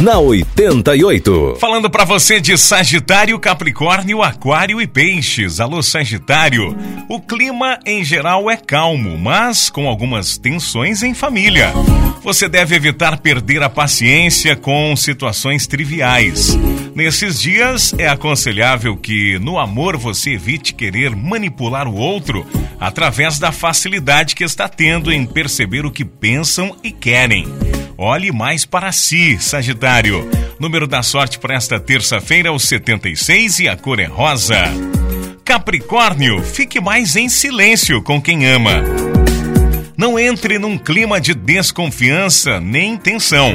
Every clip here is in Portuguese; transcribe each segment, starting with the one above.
Na 88. Falando para você de Sagitário, Capricórnio, Aquário e Peixes. Alô, Sagitário. O clima em geral é calmo, mas com algumas tensões em família. Você deve evitar perder a paciência com situações triviais. Nesses dias, é aconselhável que no amor você evite querer manipular o outro através da facilidade que está tendo em perceber o que pensam e querem. Olhe mais para si, Sagitário. Número da sorte para esta terça-feira é o 76 e a cor é rosa. Capricórnio, fique mais em silêncio com quem ama. Não entre num clima de desconfiança nem tensão.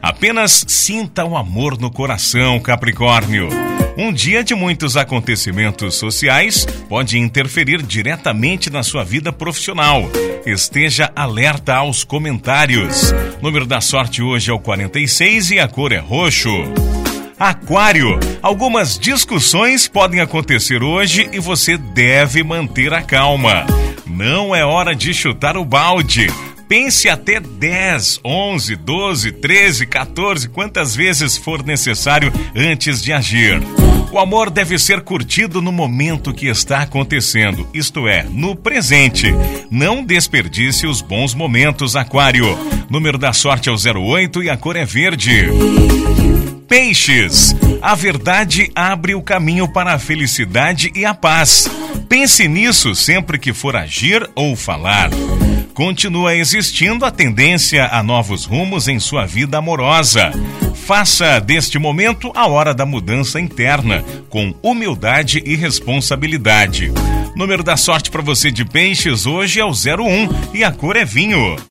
Apenas sinta o amor no coração, Capricórnio. Um dia de muitos acontecimentos sociais pode interferir diretamente na sua vida profissional. Esteja alerta aos comentários. Número da sorte hoje é o 46 e a cor é roxo. Aquário, algumas discussões podem acontecer hoje e você deve manter a calma. Não é hora de chutar o balde. Pense até 10, 11, 12, 13, 14, quantas vezes for necessário antes de agir. O amor deve ser curtido no momento que está acontecendo, isto é, no presente. Não desperdice os bons momentos, Aquário. Número da sorte é o 08 e a cor é verde. Peixes. A verdade abre o caminho para a felicidade e a paz. Pense nisso sempre que for agir ou falar continua existindo a tendência a novos rumos em sua vida amorosa. Faça deste momento a hora da mudança interna, com humildade e responsabilidade. Número da sorte para você de peixes hoje é o 01 e a cor é vinho.